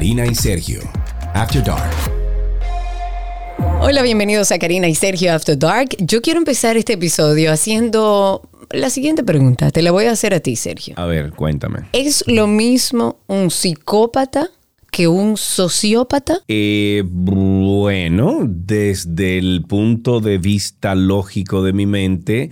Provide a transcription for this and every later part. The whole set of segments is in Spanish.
Karina y Sergio, After Dark. Hola, bienvenidos a Karina y Sergio After Dark. Yo quiero empezar este episodio haciendo la siguiente pregunta. Te la voy a hacer a ti, Sergio. A ver, cuéntame. ¿Es lo mismo un psicópata que un sociópata? Eh, bueno, desde el punto de vista lógico de mi mente,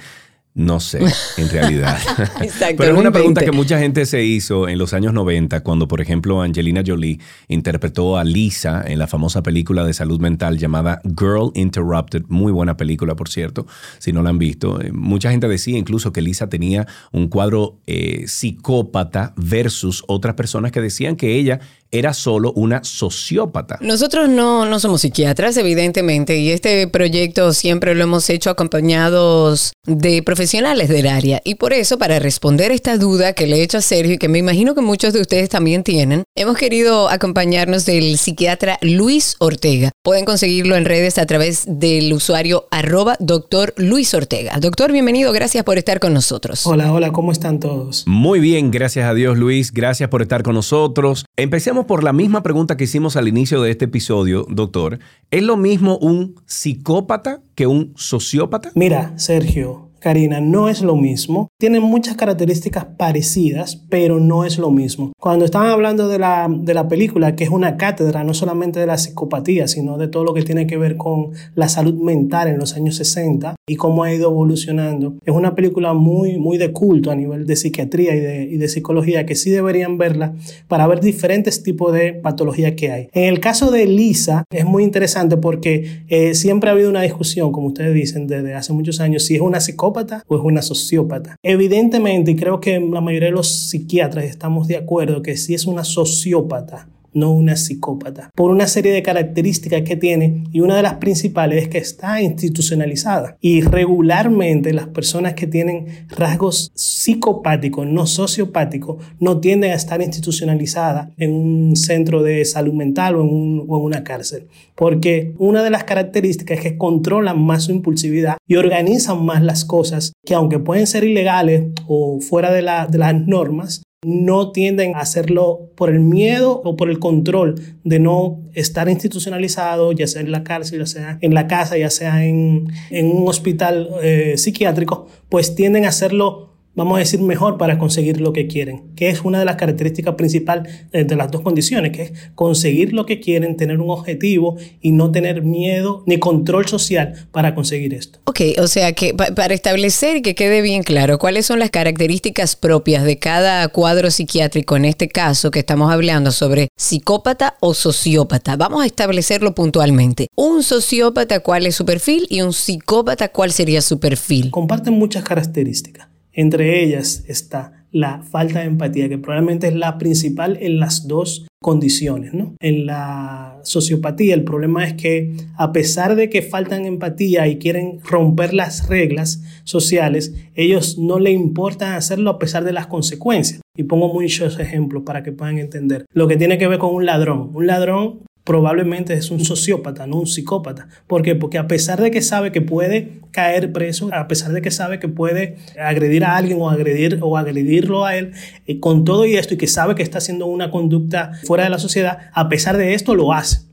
no sé, en realidad. Pero es una pregunta que mucha gente se hizo en los años 90, cuando, por ejemplo, Angelina Jolie interpretó a Lisa en la famosa película de salud mental llamada Girl Interrupted. Muy buena película, por cierto, si no la han visto. Eh, mucha gente decía incluso que Lisa tenía un cuadro eh, psicópata versus otras personas que decían que ella era solo una sociópata. Nosotros no, no somos psiquiatras, evidentemente, y este proyecto siempre lo hemos hecho acompañados de profesionales del área. Y por eso, para responder esta duda que le he hecho a Sergio y que me imagino que muchos de ustedes también tienen, hemos querido acompañarnos del psiquiatra Luis Ortega. Pueden conseguirlo en redes a través del usuario arroba doctor Luis Ortega. Doctor, bienvenido, gracias por estar con nosotros. Hola, hola, ¿cómo están todos? Muy bien, gracias a Dios Luis, gracias por estar con nosotros. Empecemos por la misma pregunta que hicimos al inicio de este episodio, doctor. ¿Es lo mismo un psicópata que un sociópata? Mira, Sergio, Karina, no es lo mismo. Tienen muchas características parecidas, pero no es lo mismo. Cuando estaban hablando de la, de la película, que es una cátedra no solamente de la psicopatía, sino de todo lo que tiene que ver con la salud mental en los años 60 y cómo ha ido evolucionando, es una película muy, muy de culto a nivel de psiquiatría y de, y de psicología que sí deberían verla para ver diferentes tipos de patologías que hay. En el caso de Lisa, es muy interesante porque eh, siempre ha habido una discusión, como ustedes dicen, desde hace muchos años, si es una psicópata o es una sociópata. Evidentemente, creo que la mayoría de los psiquiatras estamos de acuerdo que si es una sociópata, no una psicópata, por una serie de características que tiene y una de las principales es que está institucionalizada. Y regularmente las personas que tienen rasgos psicopáticos, no sociopáticos, no tienden a estar institucionalizadas en un centro de salud mental o en, una cárcel, porque una de las características es que controlan más su impulsividad y organizan más las cosas que aunque pueden ser ilegales o fuera de, de las normas, no tienden a hacerlo por el miedo o por el control de no estar institucionalizado, ya sea en la cárcel, ya sea en la casa, ya sea en, un hospital eh, psiquiátrico, pues tienden a hacerlo vamos a decir, mejor para conseguir lo que quieren, que es una de las características principales de las dos condiciones, que es conseguir lo que quieren, tener un objetivo y no tener miedo ni control social para conseguir esto. Ok, o sea que para establecer y que quede bien claro cuáles son las características propias de cada cuadro psiquiátrico, en este caso que estamos hablando sobre psicópata o sociópata, vamos a establecerlo puntualmente. Un sociópata, ¿cuál es su perfil? Y un psicópata, ¿cuál sería su perfil? Comparten muchas características. Entre ellas está la falta de empatía, que probablemente es la principal en las dos condiciones. ¿no? En la sociopatía el problema es que a pesar de que faltan empatía y quieren romper las reglas sociales, ellos no le importa hacerlo a pesar de las consecuencias. Y pongo muchos ejemplos para que puedan entender. Lo que tiene que ver con un ladrón. Un ladrón probablemente es un sociópata, no un psicópata. ¿Por qué? Porque a pesar de que sabe que puede caer preso, a pesar de que sabe que puede agredir a alguien o, agredir, o agredirlo a él, eh, con todo y esto y que sabe que está haciendo una conducta fuera de la sociedad, a pesar de esto lo hace.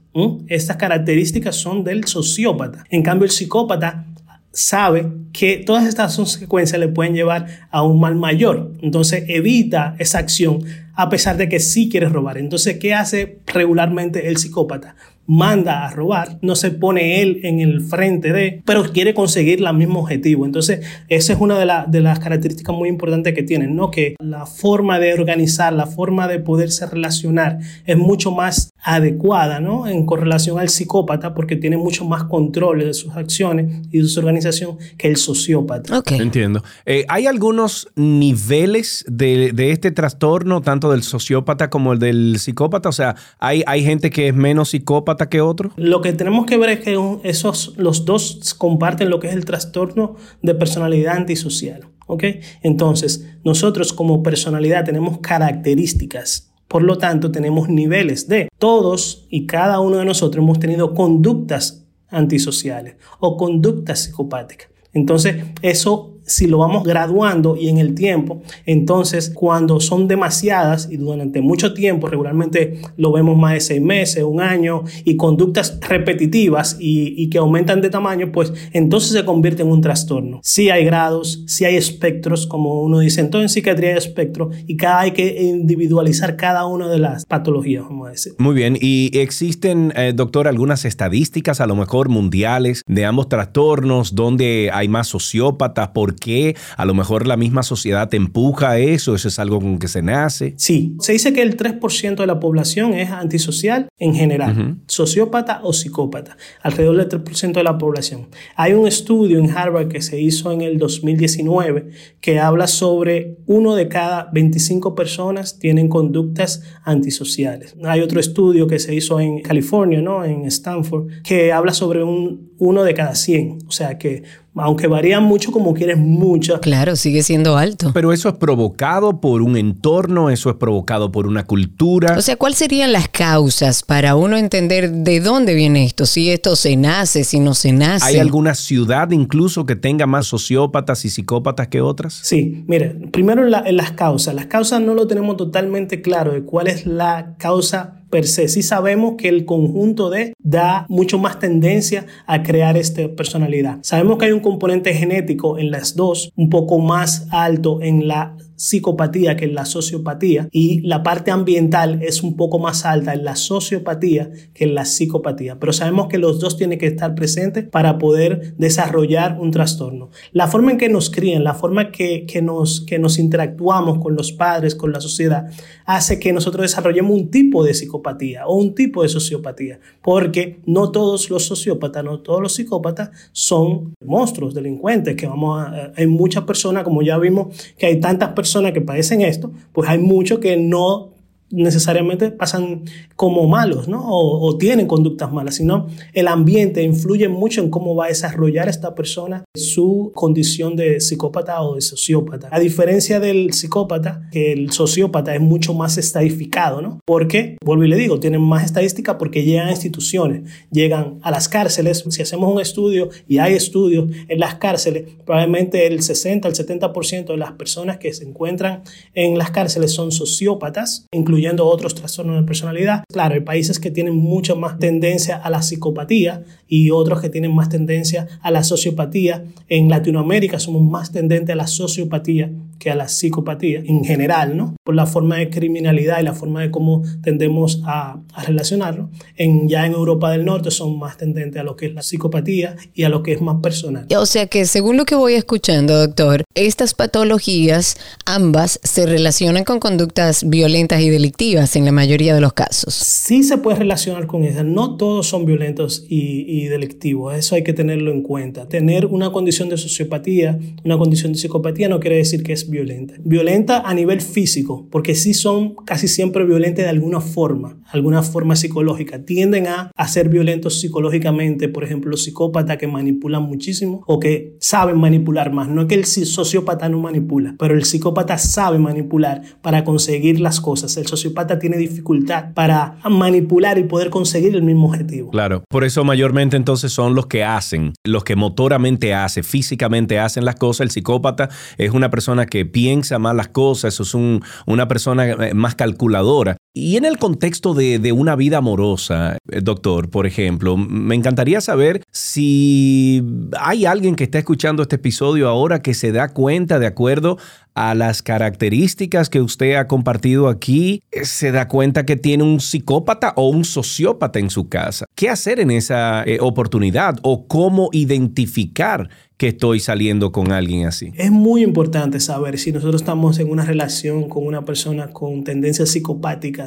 Estas características son del sociópata. En cambio, el psicópata sabe que todas estas consecuencias le pueden llevar a un mal mayor. Entonces evita esa acción a pesar de que sí quiere robar. Entonces, ¿qué hace regularmente el psicópata? manda a robar, no se pone él en el frente de, pero quiere conseguir el mismo objetivo. Entonces, esa es una de, las características muy importantes que tienen, ¿no? Que la forma de organizar, la forma de poderse relacionar es mucho más adecuada, ¿no? En correlación al psicópata, porque tiene mucho más control de sus acciones y de su organización que el sociópata. Ok. Entiendo. Eh, ¿Hay algunos niveles de, de, este trastorno, tanto del sociópata como el del psicópata? O sea, ¿hay, hay gente que es menos psicópata? que otro? Lo que tenemos que ver es que esos, los dos comparten lo que es el trastorno de personalidad antisocial. ¿ok? Entonces, nosotros como personalidad tenemos características. Por lo tanto, tenemos niveles de todos y cada uno de nosotros hemos tenido conductas antisociales o conductas psicopáticas. Entonces, eso si lo vamos graduando y en el tiempo, entonces cuando son demasiadas y durante mucho tiempo, regularmente lo vemos más de seis meses, un año, y conductas repetitivas y, que aumentan de tamaño, pues entonces se convierte en un trastorno. Si hay grados, si hay espectros, como uno dice, entonces en psiquiatría hay espectro y cada hay que individualizar cada una de las patologías, vamos a decir. Muy bien, y existen, eh, doctor, algunas estadísticas, a lo mejor mundiales, de ambos trastornos, donde hay más sociópatas, por qué, a lo mejor la misma sociedad te empuja a eso, eso es algo con que se nace. Sí, se dice que el 3% de la población es antisocial en general, sociópata o psicópata, alrededor del 3% de la población. Hay un estudio en Harvard que se hizo en el 2019 que habla sobre uno de cada 25 personas tienen conductas antisociales. Hay otro estudio que se hizo en California, ¿no? en Stanford, que habla sobre un, uno de cada 100. O sea que aunque varían mucho como quieres mucho. Claro, sigue siendo alto. Pero eso es provocado por un entorno, eso es provocado por una cultura. O sea, ¿cuáles serían las causas para uno entender de dónde viene esto? Si esto se nace, si no se nace. ¿Hay alguna ciudad incluso que tenga más sociópatas y psicópatas que otras? Sí, mire, primero en las causas. Las causas no lo tenemos totalmente claro de cuál es la causa per se. Sí sabemos que el conjunto de da mucho más tendencia a crear esta personalidad. Sabemos que hay un componente genético en las dos, un poco más alto en la psicopatía que en la sociopatía y la parte ambiental es un poco más alta en la sociopatía que en la psicopatía. Pero sabemos que los dos tienen que estar presentes para poder desarrollar un trastorno. La forma en que nos crían, la forma que, que, nos, que nos interactuamos con los padres, con la sociedad, hace que nosotros desarrollemos un tipo de psicopatía o un tipo de sociopatía. Porque no todos los sociópatas, no todos los psicópatas son monstruos, delincuentes, que vamos a, hay muchas personas, como ya vimos, que hay tantas personas personas que padecen esto, pues hay muchos que no necesariamente pasan como malos, ¿no? O, tienen conductas malas, sino el ambiente influye mucho en cómo va a desarrollar esta persona su condición de psicópata o de sociópata. A diferencia del psicópata, el sociópata es mucho más estadificado, ¿no? Porque, vuelvo y le digo, tienen más estadística porque llegan a instituciones, llegan a las cárceles. Si hacemos un estudio, y hay estudios en las cárceles, probablemente el 60, el 70% de las personas que se encuentran en las cárceles son sociópatas, incluyendo otros trastornos de personalidad. Claro, hay países que tienen mucha más tendencia a la psicopatía y otros que tienen más tendencia a la sociopatía. En Latinoamérica somos más tendentes a la sociopatía que a la psicopatía en general, ¿no? Por la forma de criminalidad y la forma de cómo tendemos a, a relacionarnos. En, ya en Europa del Norte son más tendentes a lo que es la psicopatía y a lo que es más personal. O sea que según lo que voy escuchando, doctor, estas patologías ambas se relacionan con conductas violentas y delictivas en la mayoría de los casos. Sí se puede relacionar con esas. No todos son violentos y, y delictivos. Eso hay que tenerlo en cuenta. Tener una condición de sociopatía, una condición de psicopatía no quiere decir que es violenta. Violenta a nivel físico, porque sí son casi siempre violentas de alguna forma, alguna forma psicológica. Tienden a, a ser violentos psicológicamente, por ejemplo, los psicópatas que manipulan muchísimo o que saben manipular más. No es que el sociópata no manipula, pero el psicópata sabe manipular para conseguir las cosas. El sociópata tiene dificultad para manipular y poder conseguir el mismo objetivo. Claro, por eso mayormente entonces son los que hacen, los que motoramente hacen, físicamente hacen las cosas. El psicópata es una persona que piensa más las cosas, es un, una persona eh, más calculadora. Y en el contexto de, de, una vida amorosa, eh, doctor, por ejemplo, me encantaría saber si hay alguien que está escuchando este episodio ahora que se da cuenta de acuerdo a las características que usted ha compartido aquí, eh, se da cuenta que tiene un psicópata o un sociópata en su casa. ¿Qué hacer en esa oportunidad o cómo identificar que estoy saliendo con alguien así. Es muy importante saber si nosotros estamos en una relación con una persona con tendencias psicopáticas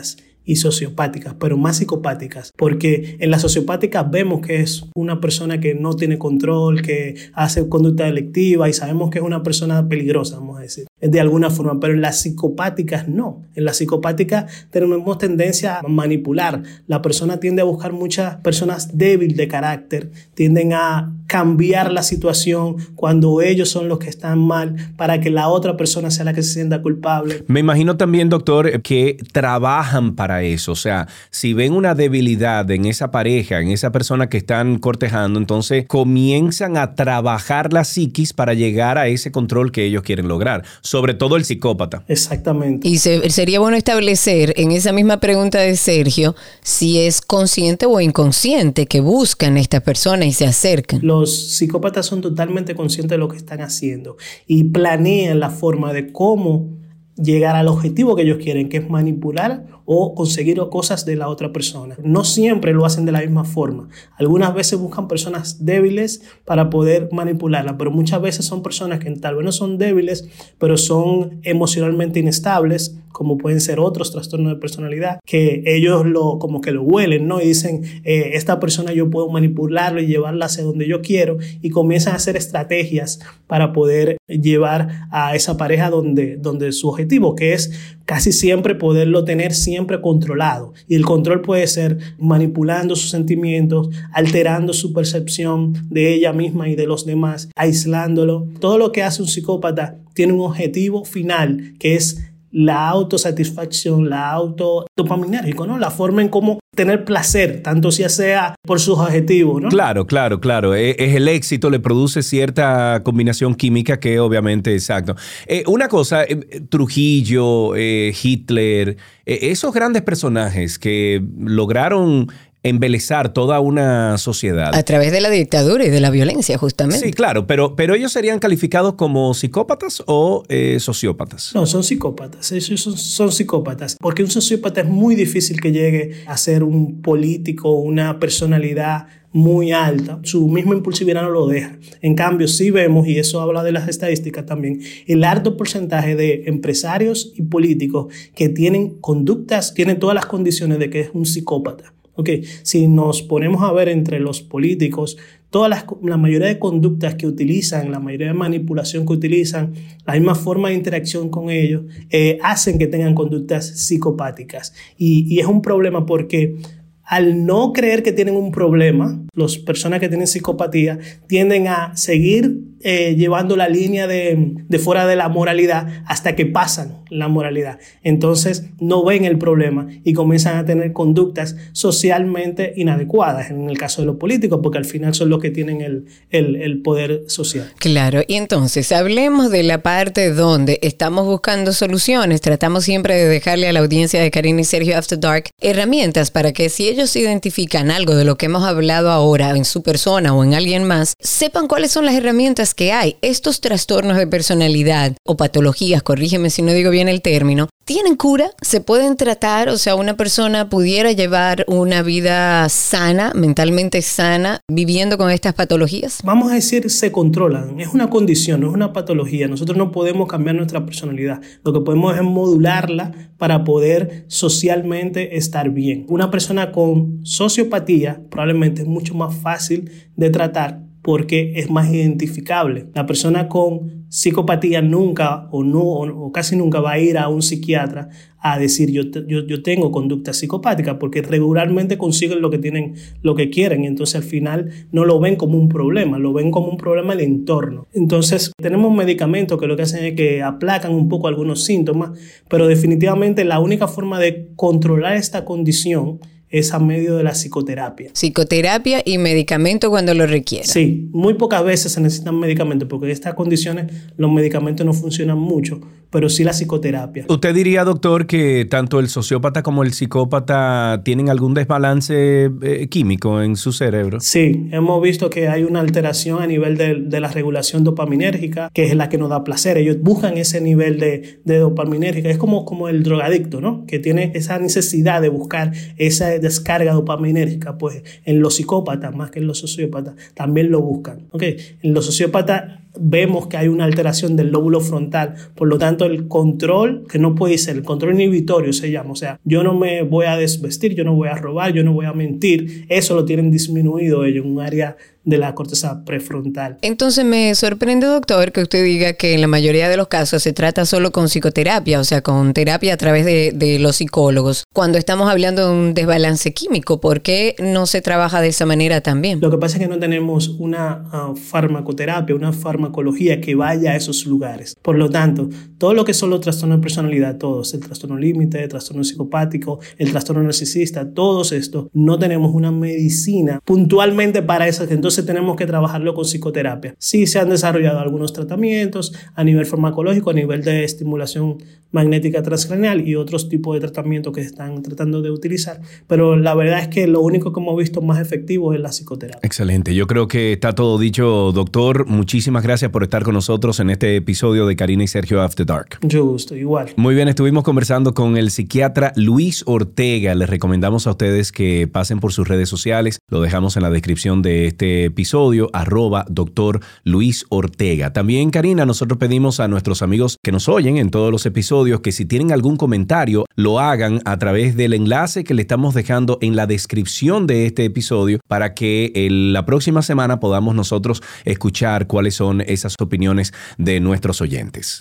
y sociopáticas, pero más psicopáticas, porque en las sociopáticas vemos que es una persona que no tiene control, que hace conducta delictiva y sabemos que es una persona peligrosa, vamos a decir. De alguna forma, pero en las psicopáticas no. En las psicopáticas tenemos tendencia a manipular. La persona tiende a buscar muchas personas débiles de carácter, tienden a cambiar la situación cuando ellos son los que están mal para que la otra persona sea la que se sienta culpable. Me imagino también, doctor, que trabajan para eso. O sea, si ven una debilidad en esa pareja, en esa persona que están cortejando, entonces comienzan a trabajar la psiquis para llegar a ese control que ellos quieren lograr, sobre todo el psicópata. Exactamente. Y sería bueno establecer en esa misma pregunta de Sergio si es consciente o inconsciente que buscan esta persona y se acercan los psicópatas son totalmente conscientes de lo que están haciendo y planean la forma de cómo llegar al objetivo que ellos quieren, que es manipular o conseguir cosas de la otra persona. No siempre lo hacen de la misma forma. Algunas veces buscan personas débiles para poder manipularla, pero muchas veces son personas que tal vez no son débiles, pero son emocionalmente inestables, como pueden ser otros trastornos de personalidad, que ellos lo como que lo huelen, ¿no? Y dicen, eh, esta persona yo puedo manipularlo y llevarla hacia donde yo quiero y comienzan a hacer estrategias para poder llevar a esa pareja donde, donde su objetivo, que es casi siempre poderlo tener siempre controlado. Y el control puede ser manipulando sus sentimientos, alterando su percepción de ella misma y de los demás, aislándolo. Todo lo que hace un psicópata tiene un objetivo final que es la autosatisfacción, la auto dopaminérgico, ¿no? La forma en cómo tener placer, tanto si sea por sus objetivos, ¿no? Claro, claro, claro. E, es, el éxito, le produce cierta combinación química que obviamente, exacto. Eh, una cosa, eh, Trujillo, eh, Hitler, esos grandes personajes que lograron embelezar toda una sociedad. A través de la dictadura y de la violencia, justamente. Sí, claro, pero, pero ellos serían calificados como psicópatas o eh, sociópatas. No, son psicópatas, ellos son, psicópatas, porque un sociópata es muy difícil que llegue a ser un político, una personalidad muy alta, su misma impulsividad no lo deja. En cambio, sí vemos, y eso habla de las estadísticas también, el alto porcentaje de empresarios y políticos que tienen conductas, tienen todas las condiciones de que es un psicópata. Ok, si nos ponemos a ver entre los políticos, todas las, la mayoría de conductas que utilizan, la mayoría de manipulación que utilizan, la misma forma de interacción con ellos, eh, hacen que tengan conductas psicopáticas. Y, y es un problema porque al no creer que tienen un problema, las personas que tienen psicopatía tienden a seguir eh, llevando la línea de, fuera de la moralidad hasta que pasan la moralidad. Entonces no ven el problema y comienzan a tener conductas socialmente inadecuadas, en el caso de los políticos, porque al final son los que tienen el, el, el poder social. Claro, y entonces hablemos de la parte donde estamos buscando soluciones, tratamos siempre de dejarle a la audiencia de Karina y Sergio After Dark herramientas para que si ellos identifican algo de lo que hemos hablado ahora en su persona o en alguien más, sepan cuáles son las herramientas que hay. Estos trastornos de personalidad o patologías, corrígeme si no digo bien el término, ¿tienen cura? ¿Se pueden tratar? O sea, una persona pudiera llevar una vida sana, mentalmente sana, viviendo con estas patologías? Vamos a decir, se controlan. Es una condición, no es una patología. Nosotros no podemos cambiar nuestra personalidad. Lo que podemos es modularla para poder socialmente estar bien. Una persona con sociopatía probablemente es mucho más fácil de tratar porque es más identificable. La persona con psicopatía nunca o no o casi nunca va a ir a un psiquiatra a decir yo, yo, yo, tengo conducta psicopática porque regularmente consiguen lo que tienen lo que quieren entonces al final no lo ven como un problema lo ven como un problema el entorno entonces tenemos medicamentos que lo que hacen es que aplacan un poco algunos síntomas pero definitivamente la única forma de controlar esta condición es a medio de la psicoterapia. Psicoterapia y medicamento cuando lo requiera. Sí, muy pocas veces se necesitan medicamentos porque en estas condiciones los medicamentos no funcionan mucho, pero sí la psicoterapia. ¿Usted diría, doctor, que tanto el sociópata como el psicópata tienen algún desbalance eh, químico en su cerebro? Sí, hemos visto que hay una alteración a nivel de, la regulación dopaminérgica, que es la que nos da placer. Ellos buscan ese nivel de, de dopaminérgica. Es como, como el drogadicto, ¿no? Que tiene esa necesidad de buscar esa descarga dopaminérgica, pues en los psicópatas, más que en los sociópatas, también lo buscan. ¿okay? En los sociópatas vemos que hay una alteración del lóbulo frontal, por lo tanto el control, que no puede ser, el control inhibitorio se llama, o sea, yo no me voy a desvestir, yo no voy a robar, yo no voy a mentir, eso lo tienen disminuido ellos en un área de la corteza prefrontal. Entonces me sorprende, doctor, que usted diga que en la mayoría de los casos se trata solo con psicoterapia, o sea, con terapia a través de, de los psicólogos. Cuando estamos hablando de un desbalance químico, ¿por qué no se trabaja de esa manera también? Lo que pasa es que no tenemos una uh, farmacoterapia, una farmacología que vaya a esos lugares. Por lo tanto, todo lo que son los trastornos de personalidad, todos, el trastorno límite, el trastorno psicopático, el trastorno narcisista, todos estos, no tenemos una medicina puntualmente para eso, entonces tenemos que trabajarlo con psicoterapia. Sí se han desarrollado algunos tratamientos a nivel farmacológico, a nivel de estimulación magnética transcranial y otros tipos de tratamientos que están tratando de utilizar, pero la verdad es que lo único que hemos visto más efectivo es la psicoterapia. Excelente, yo creo que está todo dicho, doctor. Muchísimas gracias por estar con nosotros en este episodio de Karina y Sergio After Dark. Yo gusto, igual. Muy bien, estuvimos conversando con el psiquiatra Luis Ortega. Les recomendamos a ustedes que pasen por sus redes sociales, lo dejamos en la descripción de este episodio, arroba doctor Luis Ortega. También, Karina, nosotros pedimos a nuestros amigos que nos oyen en todos los episodios que si tienen algún comentario lo hagan a través del enlace que le estamos dejando en la descripción de este episodio para que la próxima semana podamos nosotros escuchar cuáles son esas opiniones de nuestros oyentes.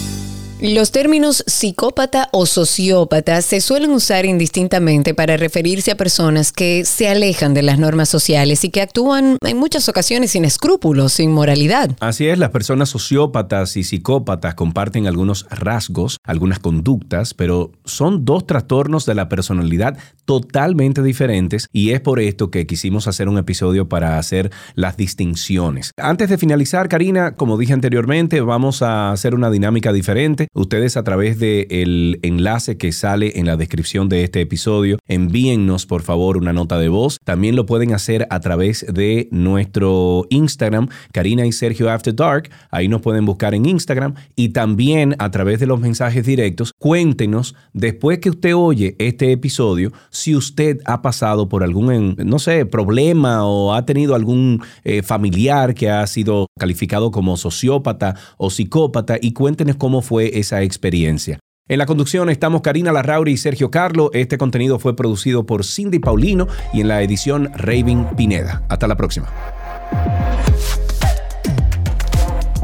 Los términos psicópata o sociópata se suelen usar indistintamente para referirse a personas que se alejan de las normas sociales y que actúan en muchas ocasiones sin escrúpulos, sin moralidad. Así es, las personas sociópatas y psicópatas comparten algunos rasgos, algunas conductas, pero son dos trastornos de la personalidad totalmente diferentes y es por esto que quisimos hacer un episodio para hacer las distinciones. Antes de finalizar, Karina, como dije anteriormente, vamos a hacer una dinámica diferente. Ustedes a través del enlace que sale en la descripción de este episodio, envíennos por favor una nota de voz. También lo pueden hacer a través de nuestro Instagram, Karina y Sergio After Dark. Ahí nos pueden buscar en Instagram y también a través de los mensajes directos. Cuéntenos después que usted oye este episodio si usted ha pasado por algún, no sé, problema o ha tenido algún eh, familiar que ha sido calificado como sociópata o psicópata y cuéntenos cómo fue esa experiencia. En la conducción estamos Karina Larrauri y Sergio Carlo. Este contenido fue producido por Cindy Paulino y en la edición Raven Pineda. Hasta la próxima.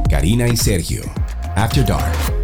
Karina y Sergio, After Dark.